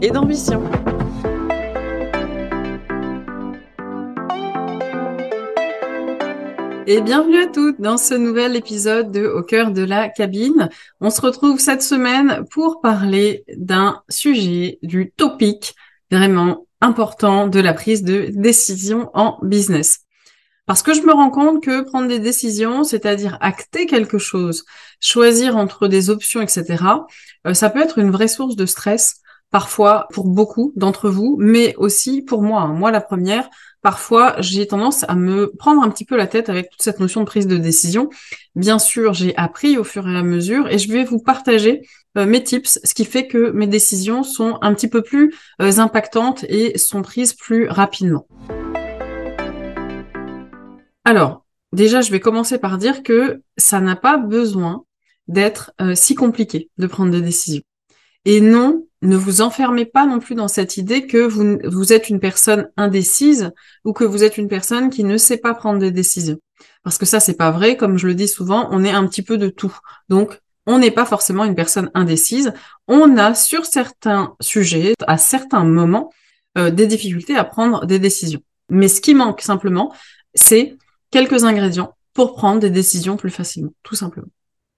et d'ambition. Et bienvenue à toutes dans ce nouvel épisode de Au cœur de la cabine. On se retrouve cette semaine pour parler d'un sujet, du topic vraiment important de la prise de décision en business. Parce que je me rends compte que prendre des décisions, c'est-à-dire acter quelque chose, choisir entre des options, etc., euh, ça peut être une vraie source de stress, parfois pour beaucoup d'entre vous, mais aussi pour moi. Hein. Moi, la première, parfois j'ai tendance à me prendre un petit peu la tête avec toute cette notion de prise de décision. Bien sûr, j'ai appris au fur et à mesure et je vais vous partager euh, mes tips, ce qui fait que mes décisions sont un petit peu plus euh, impactantes et sont prises plus rapidement. Alors, déjà, je vais commencer par dire que ça n'a pas besoin d'être euh, si compliqué de prendre des décisions. Et non, ne vous enfermez pas non plus dans cette idée que vous, êtes une personne indécise ou que vous êtes une personne qui ne sait pas prendre des décisions. Parce que ça, c'est pas vrai. Comme je le dis souvent, on est un petit peu de tout. Donc, on n'est pas forcément une personne indécise. On a sur certains sujets, à certains moments, euh, des difficultés à prendre des décisions. Mais ce qui manque simplement, c'est quelques ingrédients pour prendre des décisions plus facilement, tout simplement.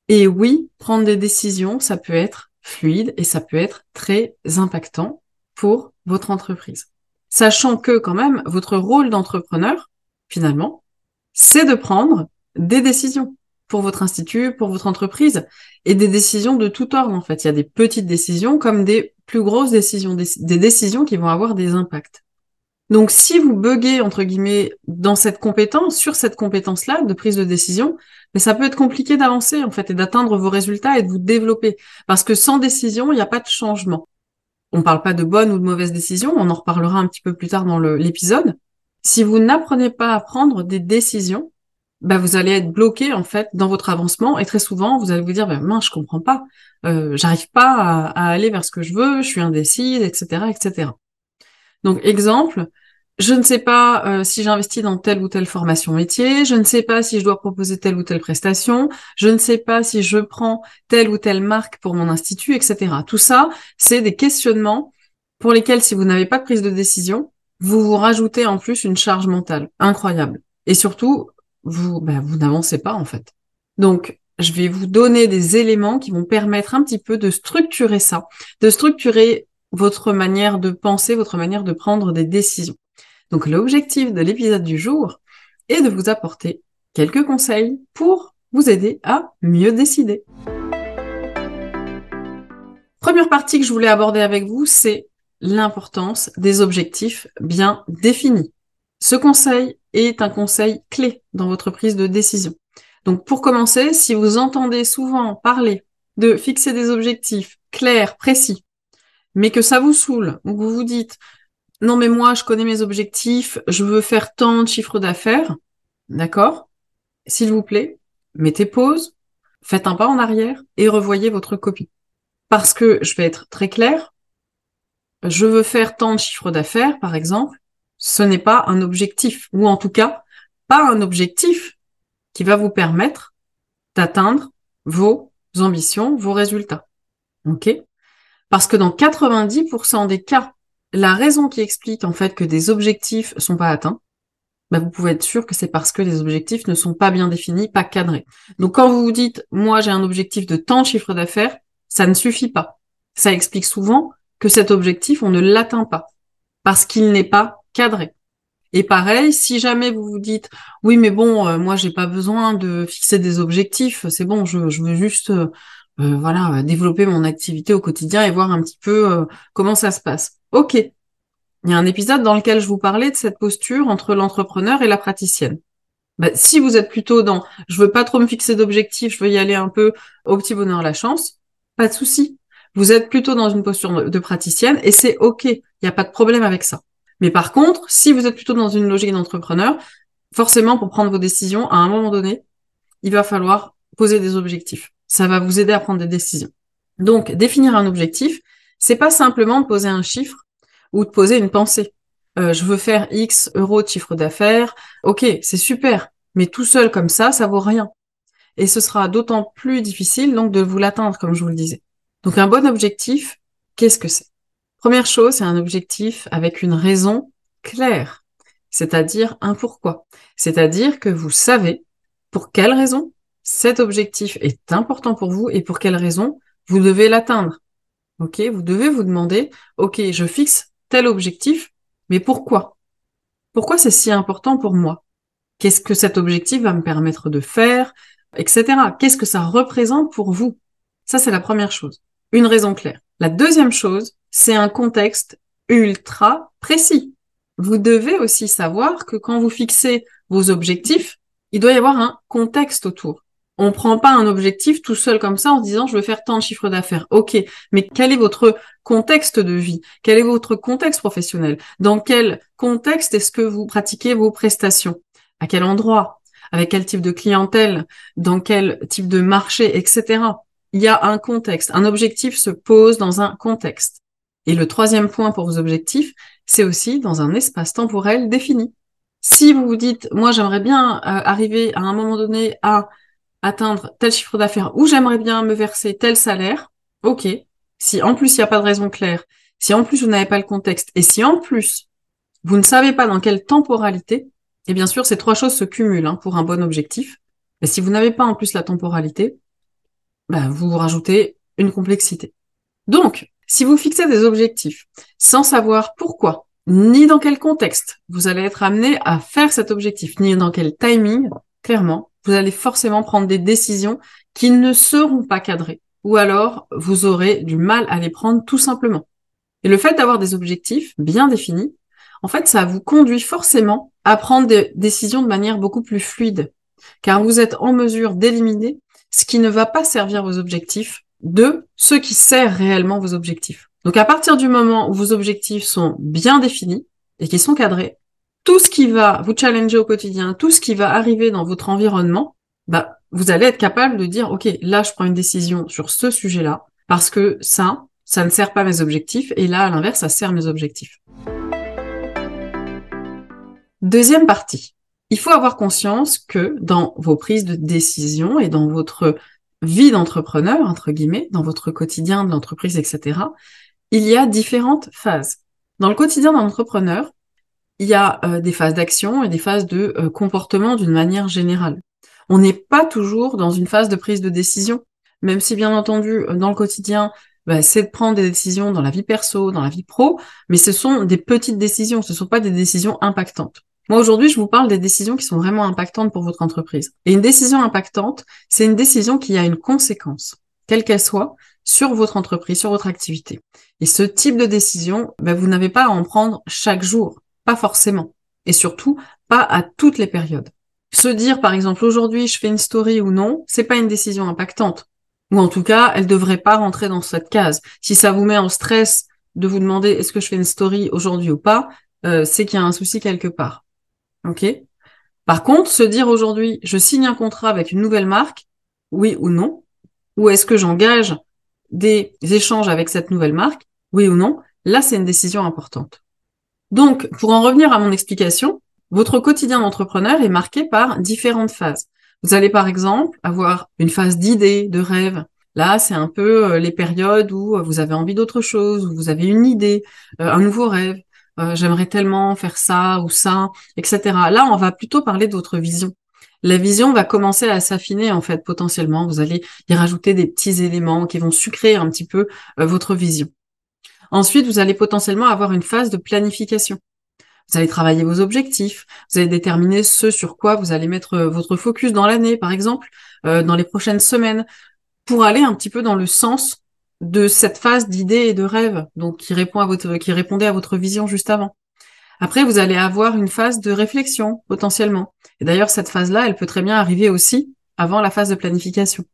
Et oui, prendre des décisions, ça peut être fluide et ça peut être très impactant pour votre entreprise. Sachant que quand même, votre rôle d'entrepreneur, finalement, c'est de prendre des décisions pour votre institut, pour votre entreprise, et des décisions de tout ordre, en fait. Il y a des petites décisions comme des plus grosses décisions, des, décisions qui vont avoir des impacts. Donc, si vous buguez, entre guillemets, dans cette compétence, sur cette compétence-là de prise de décision, mais ça peut être compliqué d'avancer, en fait, et d'atteindre vos résultats et de vous développer. Parce que sans décision, il n'y a pas de changement. On ne parle pas de bonne ou de mauvaise décision, on en reparlera un petit peu plus tard dans l'épisode. Si vous n'apprenez pas à prendre des décisions, bah vous allez être bloqué en fait dans votre avancement et très souvent vous allez vous dire ben mince je comprends pas, euh, j'arrive pas à, aller vers ce que je veux, je suis indécise, etc., etc. Donc exemple, je ne sais pas euh, si j'investis dans telle ou telle formation métier, je ne sais pas si je dois proposer telle ou telle prestation, je ne sais pas si je prends telle ou telle marque pour mon institut, etc. Tout ça, c'est des questionnements pour lesquels, si vous n'avez pas de prise de décision, vous vous rajoutez en plus une charge mentale incroyable. Et surtout, vous, ben, vous n'avancez pas en fait. Donc, je vais vous donner des éléments qui vont permettre un petit peu de structurer ça, de structurer votre manière de penser, votre manière de prendre des décisions. Donc l'objectif de l'épisode du jour est de vous apporter quelques conseils pour vous aider à mieux décider. Première partie que je voulais aborder avec vous, c'est l'importance des objectifs bien définis. Ce conseil est un conseil clé dans votre prise de décision. Donc pour commencer, si vous entendez souvent parler de fixer des objectifs clairs, précis, mais que ça vous saoule, ou que vous vous dites non mais moi je connais mes objectifs, je veux faire tant de chiffres d'affaires, d'accord? S'il vous plaît, mettez pause, faites un pas en arrière et revoyez votre copie. Parce que je vais être très clair, je veux faire tant de chiffres d'affaires, par exemple, ce n'est pas un objectif, ou en tout cas, pas un objectif qui va vous permettre d'atteindre vos ambitions, vos résultats. OK? Parce que dans 90% des cas la raison qui explique en fait que des objectifs sont pas atteints, bah, vous pouvez être sûr que c'est parce que les objectifs ne sont pas bien définis, pas cadrés. Donc quand vous vous dites moi j'ai un objectif de tant de chiffre d'affaires, ça ne suffit pas. Ça explique souvent que cet objectif on ne l'atteint pas parce qu'il n'est pas cadré. Et pareil, si jamais vous vous dites oui mais bon euh, moi j'ai pas besoin de fixer des objectifs, c'est bon je, veux juste euh, euh, voilà développer mon activité au quotidien et voir un petit peu comment ça se passe. Ok. Il y a un épisode dans lequel je vous parlais de cette posture entre l'entrepreneur et la praticienne. Bah, si vous êtes plutôt dans je veux pas trop me fixer d'objectifs, je veux y aller un peu au petit bonheur la chance, pas de souci. vous êtes plutôt dans une posture de praticienne et c'est OK, il n'y a pas de problème avec ça. Mais par contre, si vous êtes plutôt dans une logique d'entrepreneur, forcément, pour prendre vos décisions, à un moment donné, il va falloir poser des objectifs. Ça va vous aider à prendre des décisions. Donc, définir un objectif, c'est pas simplement de poser un chiffre ou de poser une pensée. Euh, je veux faire X euros de chiffre d'affaires. Ok, c'est super. Mais tout seul comme ça, ça vaut rien. Et ce sera d'autant plus difficile donc de vous l'atteindre, comme je vous le disais. Donc un bon objectif, qu'est-ce que c'est? Première chose, c'est un objectif avec une raison claire, c'est-à-dire un pourquoi. C'est-à-dire que vous savez pour quelle raison cet objectif est important pour vous et pour quelle raison vous devez l'atteindre. Ok, vous devez vous demander, ok, je fixe tel objectif, mais pourquoi? Pourquoi c'est si important pour moi? Qu'est-ce que cet objectif va me permettre de faire, etc. Qu'est-ce que ça représente pour vous? Ça, c'est la première chose. Une raison claire. La deuxième chose, c'est un contexte ultra précis. Vous devez aussi savoir que quand vous fixez vos objectifs, il doit y avoir un contexte autour. On prend pas un objectif tout seul comme ça en se disant je veux faire tant de chiffres d'affaires. Ok, mais quel est votre contexte de vie? Quel est votre contexte professionnel? Dans quel contexte est-ce que vous pratiquez vos prestations? À quel endroit? Avec quel type de clientèle? Dans quel type de marché, etc. Il y a un contexte. Un objectif se pose dans un contexte. Et le troisième point pour vos objectifs, c'est aussi dans un espace temporel défini. Si vous vous dites, moi j'aimerais bien euh, arriver à un moment donné à atteindre tel chiffre d'affaires ou j'aimerais bien me verser tel salaire, ok. Si en plus il n'y a pas de raison claire, si en plus vous n'avez pas le contexte, et si en plus vous ne savez pas dans quelle temporalité, et bien sûr ces trois choses se cumulent hein, pour un bon objectif. Mais si vous n'avez pas en plus la temporalité, bah, vous rajoutez une complexité. Donc, si vous fixez des objectifs sans savoir pourquoi, ni dans quel contexte vous allez être amené à faire cet objectif, ni dans quel timing, clairement, vous allez forcément prendre des décisions qui ne seront pas cadrées. Ou alors, vous aurez du mal à les prendre tout simplement. Et le fait d'avoir des objectifs bien définis, en fait, ça vous conduit forcément à prendre des décisions de manière beaucoup plus fluide, car vous êtes en mesure d'éliminer ce qui ne va pas servir vos objectifs de ce qui sert réellement vos objectifs. Donc à partir du moment où vos objectifs sont bien définis et qui sont cadrés, tout ce qui va vous challenger au quotidien, tout ce qui va arriver dans votre environnement, bah, vous allez être capable de dire, OK, là, je prends une décision sur ce sujet-là, parce que ça, ça ne sert pas mes objectifs, et là, à l'inverse, ça sert mes objectifs. Deuxième partie. Il faut avoir conscience que dans vos prises de décision et dans votre vie d'entrepreneur, entre guillemets, dans votre quotidien de l'entreprise, etc., il y a différentes phases. Dans le quotidien d'un entrepreneur, il y a euh, des phases d'action et des phases de euh, comportement d'une manière générale. On n'est pas toujours dans une phase de prise de décision, même si bien entendu, euh, dans le quotidien, bah, c'est de prendre des décisions dans la vie perso, dans la vie pro, mais ce sont des petites décisions, ce ne sont pas des décisions impactantes. Moi, aujourd'hui, je vous parle des décisions qui sont vraiment impactantes pour votre entreprise. Et une décision impactante, c'est une décision qui a une conséquence, quelle qu'elle soit, sur votre entreprise, sur votre activité. Et ce type de décision, bah, vous n'avez pas à en prendre chaque jour. Pas forcément. Et surtout, pas à toutes les périodes. Se dire, par exemple, aujourd'hui, je fais une story ou non, c'est pas une décision impactante. Ou en tout cas, elle devrait pas rentrer dans cette case. Si ça vous met en stress de vous demander est-ce que je fais une story aujourd'hui ou pas, euh, c'est qu'il y a un souci quelque part. Ok? Par contre, se dire aujourd'hui, je signe un contrat avec une nouvelle marque, oui ou non, ou est-ce que j'engage des échanges avec cette nouvelle marque, oui ou non, là c'est une décision importante. Donc, pour en revenir à mon explication, votre quotidien d'entrepreneur est marqué par différentes phases. Vous allez par exemple avoir une phase d'idée, de rêve. Là, c'est un peu euh, les périodes où euh, vous avez envie d'autre chose, où vous avez une idée, euh, un nouveau rêve. J'aimerais tellement faire ça ou ça, etc. Là, on va plutôt parler de votre vision. La vision va commencer à s'affiner en fait potentiellement. Vous allez y rajouter des petits éléments qui vont sucrer un petit peu votre vision. Ensuite, vous allez potentiellement avoir une phase de planification. Vous allez travailler vos objectifs, vous allez déterminer ce sur quoi vous allez mettre euh, votre focus dans l'année, par exemple, euh, dans les prochaines semaines, pour aller un petit peu dans le sens de cette phase d'idée et de rêve, donc qui répond à votre, qui répondait à votre vision juste avant. Après, vous allez avoir une phase de réflexion potentiellement. Et d'ailleurs, cette phase-là, elle peut très bien arriver aussi avant la phase de planification.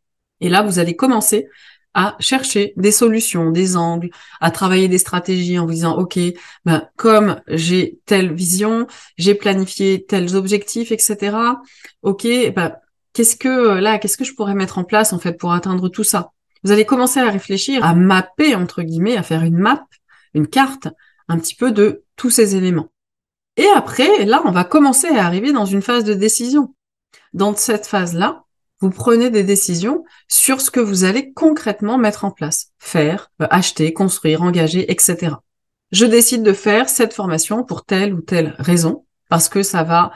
Et là, vous allez commencer à chercher des solutions, des angles, à travailler des stratégies en vous disant, OK, ben, comme j'ai telle vision, j'ai planifié tels objectifs, etc. OK, ben, qu'est-ce que là, qu'est-ce que je pourrais mettre en place en fait pour atteindre tout ça? Vous allez commencer à réfléchir, à mapper entre guillemets, à faire une map, une carte, un petit peu de tous ces éléments. Et après, là, on va commencer à arriver dans une phase de décision. Dans cette phase-là, vous prenez des décisions sur ce que vous allez concrètement mettre en place, faire, euh, acheter, construire, engager, etc. Je décide de faire cette formation pour telle ou telle raison, parce que ça va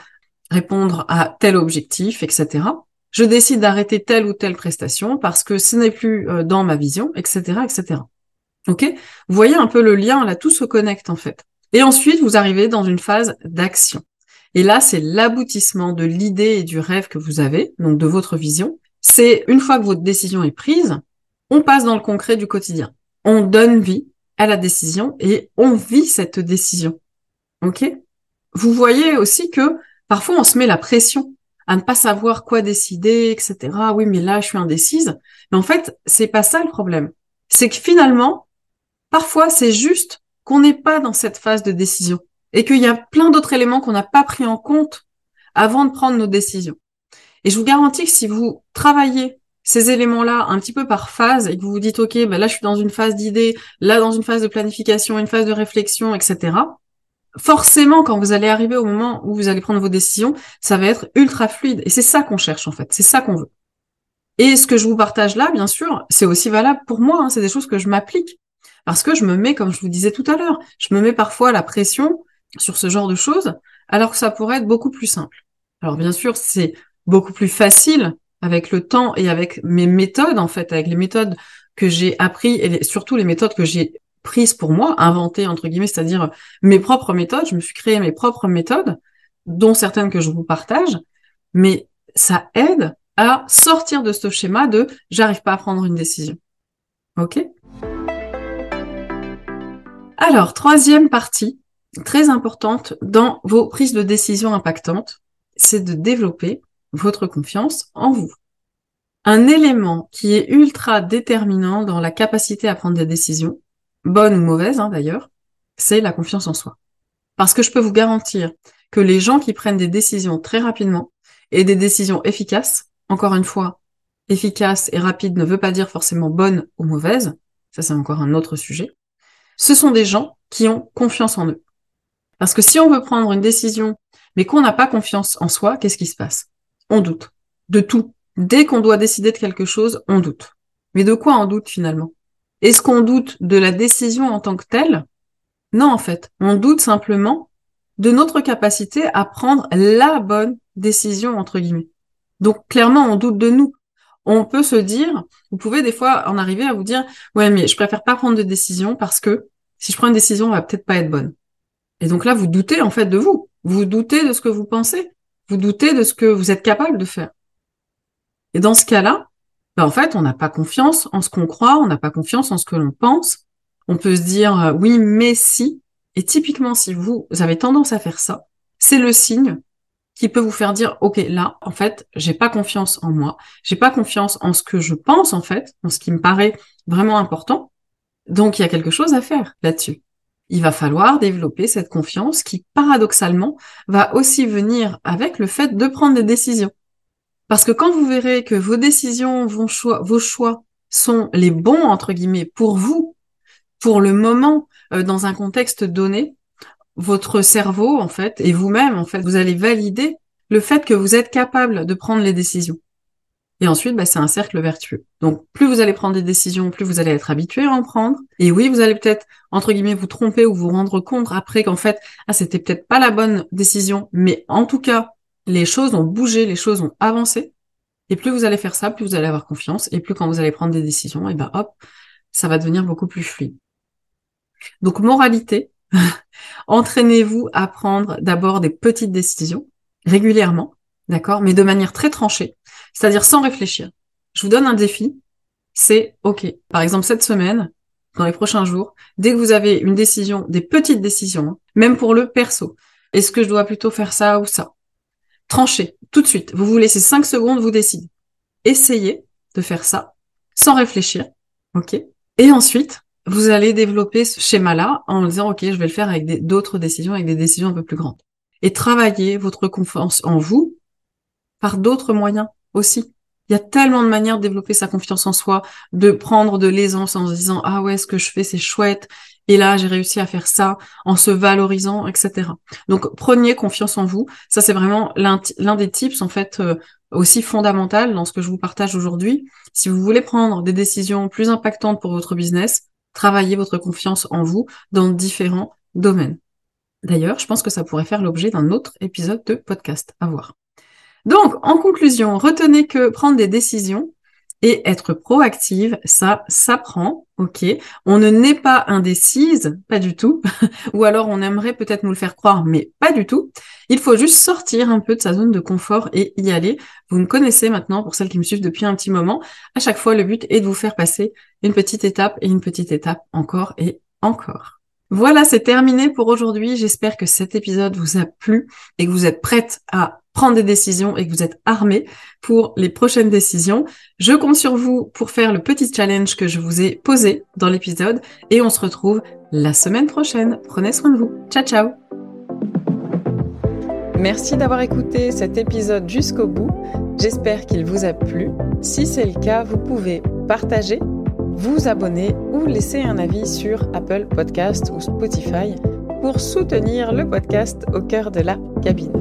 répondre à tel objectif, etc. Je décide d'arrêter telle ou telle prestation parce que ce n'est plus euh, dans ma vision, etc., etc. Ok? Vous voyez un peu le lien, là, tout se connecte en fait. Et ensuite, vous arrivez dans une phase d'action. Et là, c'est l'aboutissement de l'idée et du rêve que vous avez, donc de votre vision. C'est une fois que votre décision est prise, on passe dans le concret du quotidien. On donne vie à la décision et on vit cette décision. OK? Vous voyez aussi que parfois on se met la pression à ne pas savoir quoi décider, etc. Oui, mais là, je suis indécise. Mais en fait, c'est pas ça le problème. C'est que finalement, parfois, c'est juste qu'on n'est pas dans cette phase de décision et qu'il y a plein d'autres éléments qu'on n'a pas pris en compte avant de prendre nos décisions. Et je vous garantis que si vous travaillez ces éléments-là un petit peu par phase et que vous vous dites, OK, ben là, je suis dans une phase d'idée, là, dans une phase de planification, une phase de réflexion, etc. Forcément, quand vous allez arriver au moment où vous allez prendre vos décisions, ça va être ultra fluide. Et c'est ça qu'on cherche, en fait. C'est ça qu'on veut. Et ce que je vous partage là, bien sûr, c'est aussi valable pour moi. Hein. C'est des choses que je m'applique. Parce que je me mets, comme je vous disais tout à l'heure, je me mets parfois la pression sur ce genre de choses, alors que ça pourrait être beaucoup plus simple. Alors bien sûr, c'est beaucoup plus facile avec le temps et avec mes méthodes, en fait, avec les méthodes que j'ai appris et surtout les méthodes que j'ai prises pour moi, inventées entre guillemets, c'est-à-dire mes propres méthodes. Je me suis créé mes propres méthodes, dont certaines que je vous partage, mais ça aide à sortir de ce schéma de j'arrive pas à prendre une décision. Ok? Alors, troisième partie, très importante dans vos prises de décision impactantes, c'est de développer votre confiance en vous. Un élément qui est ultra déterminant dans la capacité à prendre des décisions, bonnes ou mauvaises hein, d'ailleurs, c'est la confiance en soi. Parce que je peux vous garantir que les gens qui prennent des décisions très rapidement et des décisions efficaces, encore une fois, efficace et rapide ne veut pas dire forcément bonne ou mauvaise, ça c'est encore un autre sujet, ce sont des gens qui ont confiance en eux. Parce que si on veut prendre une décision, mais qu'on n'a pas confiance en soi, qu'est-ce qui se passe? On doute. De tout. Dès qu'on doit décider de quelque chose, on doute. Mais de quoi on doute finalement? Est-ce qu'on doute de la décision en tant que telle? Non, en fait. On doute simplement de notre capacité à prendre la bonne décision, entre guillemets. Donc, clairement, on doute de nous. On peut se dire, vous pouvez des fois en arriver à vous dire, ouais, mais je préfère pas prendre de décision parce que si je prends une décision, elle va peut-être pas être bonne. Et donc là, vous doutez en fait de vous. Vous doutez de ce que vous pensez. Vous doutez de ce que vous êtes capable de faire. Et dans ce cas-là, ben en fait, on n'a pas confiance en ce qu'on croit, on n'a pas confiance en ce que l'on pense. On peut se dire euh, oui, mais si. Et typiquement, si vous, vous avez tendance à faire ça, c'est le signe qui peut vous faire dire ok là en fait j'ai pas confiance en moi j'ai pas confiance en ce que je pense en fait en ce qui me paraît vraiment important donc il y a quelque chose à faire là-dessus il va falloir développer cette confiance qui, paradoxalement, va aussi venir avec le fait de prendre des décisions. Parce que quand vous verrez que vos décisions, vos choix, sont les bons, entre guillemets, pour vous, pour le moment, euh, dans un contexte donné, votre cerveau, en fait, et vous-même, en fait, vous allez valider le fait que vous êtes capable de prendre les décisions. Et ensuite, bah, c'est un cercle vertueux. Donc, plus vous allez prendre des décisions, plus vous allez être habitué à en prendre. Et oui, vous allez peut-être, entre guillemets, vous tromper ou vous rendre compte après qu'en fait, ah, c'était peut-être pas la bonne décision. Mais en tout cas, les choses ont bougé, les choses ont avancé. Et plus vous allez faire ça, plus vous allez avoir confiance. Et plus quand vous allez prendre des décisions, et ben hop, ça va devenir beaucoup plus fluide. Donc, moralité, entraînez-vous à prendre d'abord des petites décisions régulièrement, d'accord, mais de manière très tranchée c'est-à-dire sans réfléchir. Je vous donne un défi, c'est OK. Par exemple, cette semaine, dans les prochains jours, dès que vous avez une décision, des petites décisions, hein, même pour le perso, est-ce que je dois plutôt faire ça ou ça? Tranchez, tout de suite. Vous vous laissez 5 secondes, vous décidez. Essayez de faire ça sans réfléchir Ok? Et ensuite, vous allez développer ce schéma-là en disant, OK, je vais le faire avec d'autres décisions, avec des décisions un peu plus grandes. Et travailler votre confiance en vous par d'autres moyens aussi. Il y a tellement de manières de développer sa confiance en soi, de prendre de l'aisance en se disant ah ouais ce que je fais c'est chouette et là j'ai réussi à faire ça en se valorisant etc. Donc prenez confiance en vous. Ça c'est vraiment l'un des tips en fait euh, aussi fondamental dans ce que je vous partage aujourd'hui. Si vous voulez prendre des décisions plus impactantes pour votre business, travaillez votre confiance en vous dans différents domaines. D'ailleurs, je pense que ça pourrait faire l'objet d'un autre épisode de podcast à voir. Donc, en conclusion, retenez que prendre des décisions et être proactive, ça s'apprend, ok On ne naît pas indécise, pas du tout, ou alors on aimerait peut-être nous le faire croire, mais pas du tout. Il faut juste sortir un peu de sa zone de confort et y aller. Vous me connaissez maintenant, pour celles qui me suivent depuis un petit moment, à chaque fois le but est de vous faire passer une petite étape et une petite étape encore et encore. Voilà, c'est terminé pour aujourd'hui. J'espère que cet épisode vous a plu et que vous êtes prête à prendre des décisions et que vous êtes armés pour les prochaines décisions. Je compte sur vous pour faire le petit challenge que je vous ai posé dans l'épisode et on se retrouve la semaine prochaine. Prenez soin de vous. Ciao ciao Merci d'avoir écouté cet épisode jusqu'au bout. J'espère qu'il vous a plu. Si c'est le cas, vous pouvez partager vous abonner ou laisser un avis sur Apple Podcast ou Spotify pour soutenir le podcast au cœur de la cabine.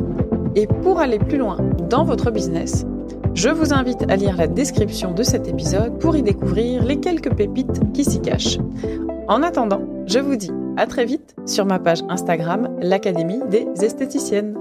Et pour aller plus loin dans votre business, je vous invite à lire la description de cet épisode pour y découvrir les quelques pépites qui s'y cachent. En attendant, je vous dis à très vite sur ma page Instagram, l'Académie des esthéticiennes.